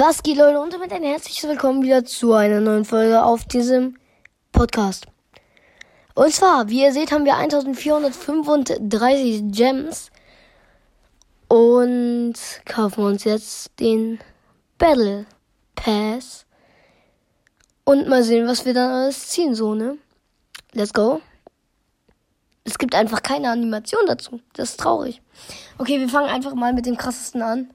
Was geht, Leute? Und damit ein herzliches Willkommen wieder zu einer neuen Folge auf diesem Podcast. Und zwar, wie ihr seht, haben wir 1435 Gems und kaufen uns jetzt den Battle Pass und mal sehen, was wir dann alles ziehen, so, ne? Let's go. Es gibt einfach keine Animation dazu. Das ist traurig. Okay, wir fangen einfach mal mit dem krassesten an.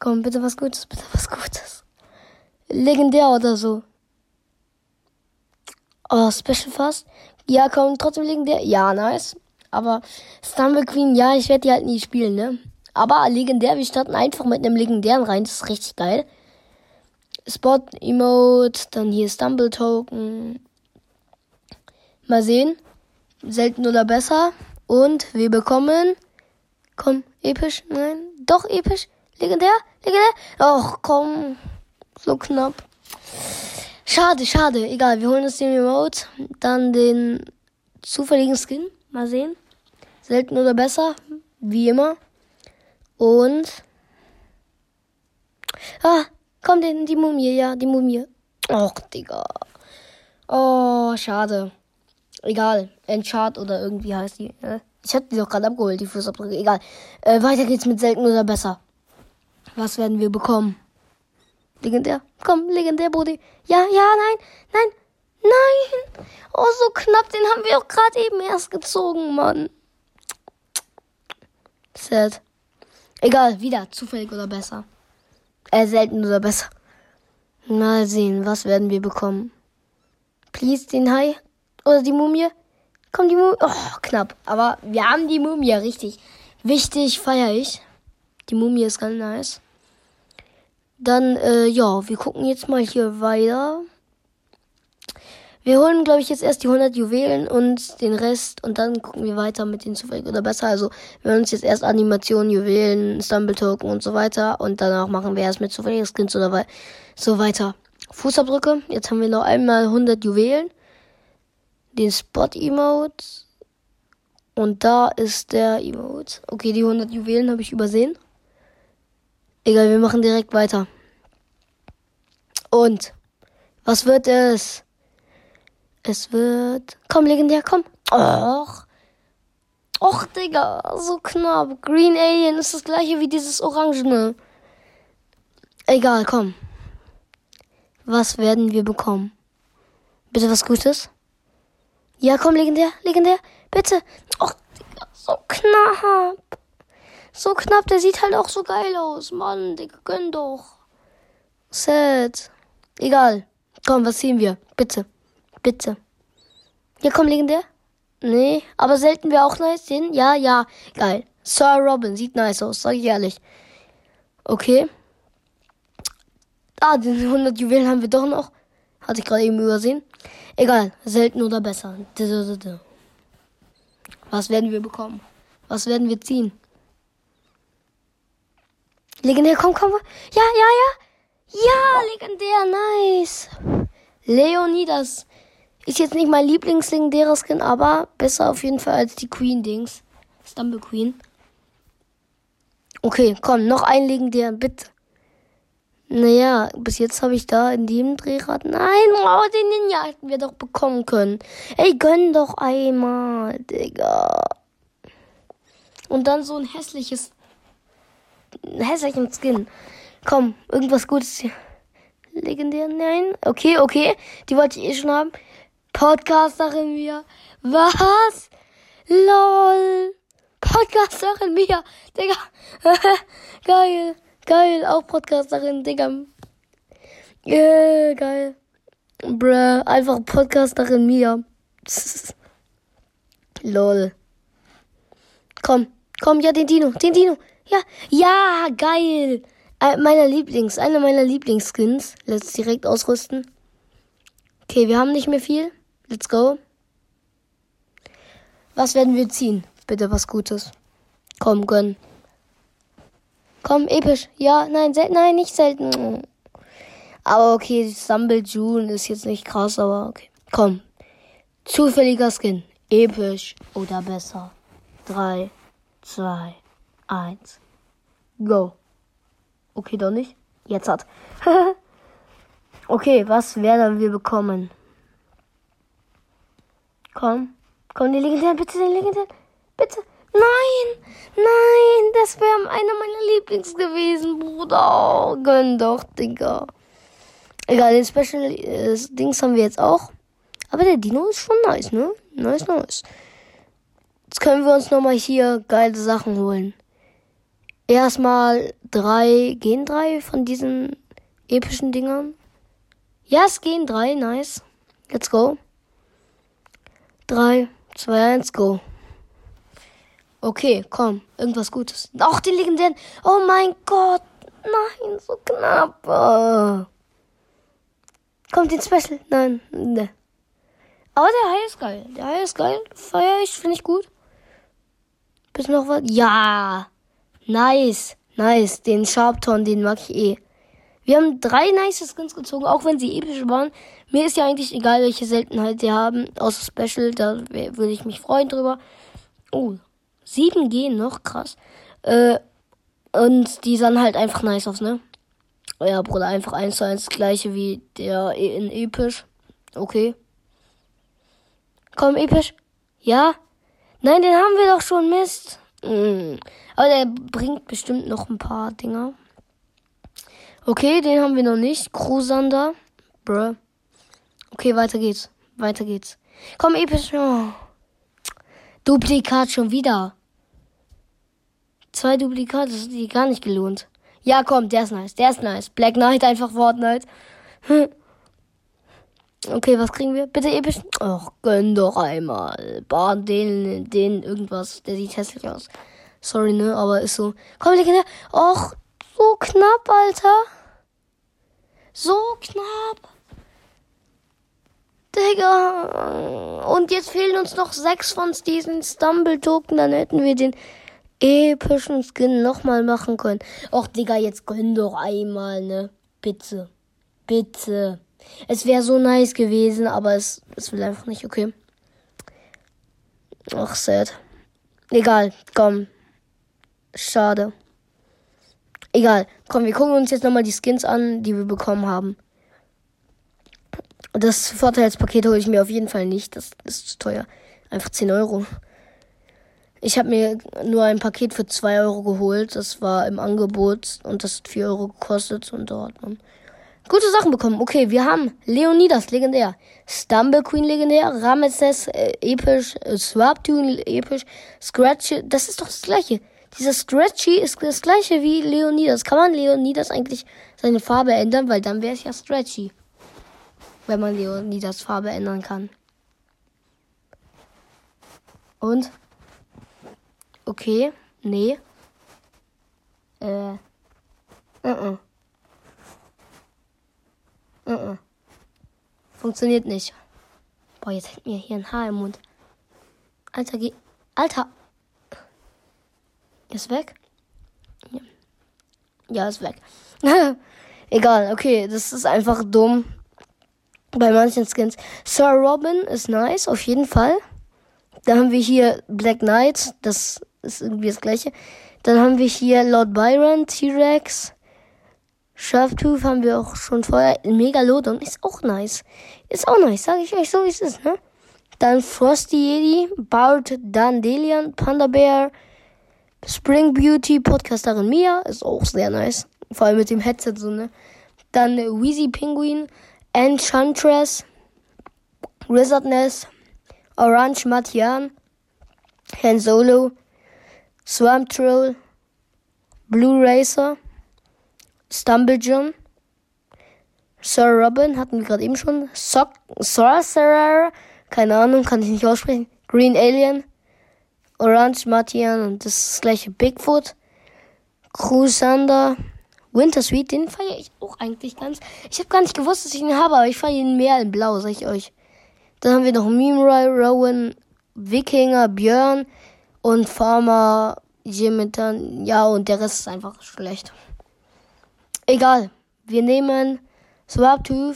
Komm, bitte was Gutes, bitte was Gutes. Legendär oder so. Oh, Special Fast. Ja, komm, trotzdem legendär. Ja, nice. Aber Stumble Queen, ja, ich werde die halt nie spielen, ne? Aber legendär, wir starten einfach mit einem legendären rein. Das ist richtig geil. Spot Emote, dann hier Stumble Token. Mal sehen. Selten oder besser. Und wir bekommen. Komm, episch? Nein, doch episch. Legendär? Legendär? Ach, komm. So knapp. Schade, schade. Egal, wir holen uns den Remote. Dann den zufälligen Skin. Mal sehen. Selten oder besser. Wie immer. Und. Ah, komm, den, die Mumie, ja, die Mumie. Och, Digga. Oh, schade. Egal. Enchart oder irgendwie heißt die. Ne? Ich hatte die doch gerade abgeholt, die Fußabdrücke. Egal. Äh, weiter geht's mit selten oder besser. Was werden wir bekommen? Legendär. Komm, legendär, Brudi. Ja, ja, nein, nein, nein. Oh, so knapp, den haben wir auch gerade eben erst gezogen, Mann. Sad. Egal, wieder, zufällig oder besser. Äh, selten oder besser. Mal sehen, was werden wir bekommen. Please, den Hai. Oder die Mumie. Komm, die Mumie. Oh, knapp. Aber wir haben die Mumie, richtig. Wichtig, feier ich. Die Mumie ist ganz nice. Dann, äh, ja, wir gucken jetzt mal hier weiter. Wir holen, glaube ich, jetzt erst die 100 Juwelen und den Rest und dann gucken wir weiter mit den zufällig oder besser. Also, wir holen uns jetzt erst Animationen, Juwelen, Stumble Token und so weiter und danach machen wir erst mit zufälligen Skins oder we so weiter. Fußabdrücke. Jetzt haben wir noch einmal 100 Juwelen. Den Spot Emote. Und da ist der Emote. Okay, die 100 Juwelen habe ich übersehen. Egal, wir machen direkt weiter. Und was wird es? Es wird. Komm, legendär, komm. Och. Och, Digga, so knapp. Green Alien ist das gleiche wie dieses Orangene. Egal, komm. Was werden wir bekommen? Bitte was Gutes? Ja, komm, legendär, legendär. Bitte. Och, Digga, so knapp. So knapp, der sieht halt auch so geil aus. Mann, Digga, gönn doch. Sad. Egal. Komm, was ziehen wir? Bitte. Bitte. Ja, komm, legendär. Nee, aber selten wäre auch nice. Den? Ja, ja. Geil. Sir Robin sieht nice aus, sag ich ehrlich. Okay. Ah, den 100 Juwelen haben wir doch noch. Hatte ich gerade eben übersehen. Egal, selten oder besser. Was werden wir bekommen? Was werden wir ziehen? Legendär, komm, komm. Ja, ja, ja. Ja, legendär, nice. Leonidas. Ist jetzt nicht mein Lieblingslegendärer Skin, aber besser auf jeden Fall als die Queen-Dings. Stumble Queen. Okay, komm, noch ein legendär, bitte. Naja, bis jetzt habe ich da in dem Drehrad. Nein, oh, den Ninja hätten wir doch bekommen können. Ey, gönn doch einmal, Digga. Und dann so ein hässliches hässlichen Skin. Komm, irgendwas Gutes hier. Legendär? Nein? Okay, okay. Die wollte ich eh schon haben. Podcasterin Mia. Was? LOL. Podcasterin Mia. Digga. geil. Geil. Auch Podcasterin, Digga. Yeah, geil. Bruh. Einfach Podcasterin Mia. LOL. Komm. Komm, ja, den Dino. Den Dino. Ja, ja, geil. Äh, meiner Lieblings, einer meiner Lieblingsskins. Let's direkt ausrüsten. Okay, wir haben nicht mehr viel. Let's go. Was werden wir ziehen? Bitte was Gutes. Komm, gönn. Komm, episch. Ja, nein, selten, nein, nicht selten. Aber okay, Stumble June ist jetzt nicht krass, aber okay. Komm. Zufälliger Skin. Episch oder besser. Drei, zwei, eins, go. Okay, doch nicht. Jetzt hat. okay, was werden wir bekommen? Komm. Komm, die legendären, bitte, die legendären. Bitte. Nein, nein, das wäre einer meiner Lieblings gewesen, Bruder. Gönn doch, Digga. Egal, den Special äh, Dings haben wir jetzt auch. Aber der Dino ist schon nice, ne? Nice, nice. Jetzt können wir uns nochmal hier geile Sachen holen. Erstmal drei, gehen drei von diesen epischen Dingern. Ja, es gehen drei, nice. Let's go. Drei, zwei, eins, go. Okay, komm, irgendwas Gutes. Auch den legendären. Oh mein Gott. Nein, so knapp. Oh. Kommt den Special? Nein, ne. Aber der Hai ist geil. Der Hai ist geil. Feier ich, finde ich gut. Bis noch was? Ja. Nice. Nice. Den Sharpton, den mag ich eh. Wir haben drei nice Skins gezogen, auch wenn sie episch waren. Mir ist ja eigentlich egal, welche Seltenheit sie haben. Außer Special, da würde ich mich freuen drüber. Oh, sieben gehen noch, krass. Äh, und die sahen halt einfach nice aus, ne? Ja, Bruder, einfach eins zu eins gleiche wie der in episch. Okay. Komm, episch. Ja? Nein, den haben wir doch schon, Mist. Mm. Aber der bringt bestimmt noch ein paar Dinger. Okay, den haben wir noch nicht. Crusander. Bruh. Okay, weiter geht's. Weiter geht's. Komm, episch. Oh. Duplikat schon wieder. Zwei Duplikate, das hat sich gar nicht gelohnt. Ja, komm, der ist nice. Der ist nice. Black Knight, einfach Fortnite. Okay, was kriegen wir? Bitte episch. Ach, gönn doch einmal. Bahn den, den irgendwas. Der sieht hässlich aus. Sorry, ne, aber ist so. Komm, Kinder. Och, so knapp, Alter. So knapp. Digga. Und jetzt fehlen uns noch sechs von diesen Stumble-Token. Dann hätten wir den epischen Skin nochmal machen können. Och, Digga, jetzt gönn doch einmal, ne? Bitte. Bitte. Es wäre so nice gewesen, aber es, es will einfach nicht, okay. Ach, sad. Egal, komm. Schade. Egal, komm, wir gucken uns jetzt nochmal die Skins an, die wir bekommen haben. Das Vorteilspaket hole ich mir auf jeden Fall nicht. Das ist zu teuer. Einfach 10 Euro. Ich habe mir nur ein Paket für 2 Euro geholt. Das war im Angebot und das hat 4 Euro gekostet. Und da hat man Gute Sachen bekommen. Okay, wir haben Leonidas, legendär. Stumble Queen, legendär. Ramesses, äh, episch. Äh, Swaptune, episch. Scratch, das ist doch das gleiche. Dieser Scratchy ist das gleiche wie Leonidas. Kann man Leonidas eigentlich seine Farbe ändern? Weil dann wäre es ja Stretchy. Wenn man Leonidas Farbe ändern kann. Und? Okay. Nee. Äh. Uh -uh. Uh -uh. Funktioniert nicht. Boah, jetzt hängt mir hier ein Haar im Mund. Alter, geh. Alter! Ist weg? Ja, ja ist weg. Egal, okay, das ist einfach dumm. Bei manchen Skins. Sir Robin ist nice, auf jeden Fall. Dann haben wir hier Black Knight, das ist irgendwie das gleiche. Dann haben wir hier Lord Byron, T-Rex. Sharptooth haben wir auch schon vorher. Megalodon ist auch nice. Ist auch nice, sage ich euch so, wie es ist, ne? Dann Frosty Yeti, Bart Dandelion, Panda Bear, Spring Beauty, Podcasterin Mia, ist auch sehr nice. Vor allem mit dem Headset so, ne? Dann Wheezy Penguin, Enchantress, Wizardness, Orange Matian, Han Solo, Swamp Troll, Blue Racer, Stumblejohn, Sir Robin hatten wir gerade eben schon. Sock, Sorcerer, keine Ahnung, kann ich nicht aussprechen. Green Alien, Orange Martian und das gleiche Bigfoot. Crusander, Winter Sweet, den feiere ich auch eigentlich ganz. Ich habe gar nicht gewusst, dass ich ihn habe, aber ich feiere ihn mehr in Blau, sag ich euch. Dann haben wir noch Mimrai, Rowan, Wikinger, Björn und Farmer, Jimitan. Ja, und der Rest ist einfach schlecht. Egal. Wir nehmen Swaptooth.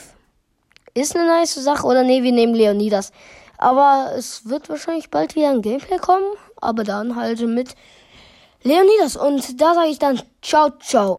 Ist eine nice Sache. Oder nee, wir nehmen Leonidas. Aber es wird wahrscheinlich bald wieder ein Gameplay kommen. Aber dann halt mit Leonidas. Und da sage ich dann ciao, ciao.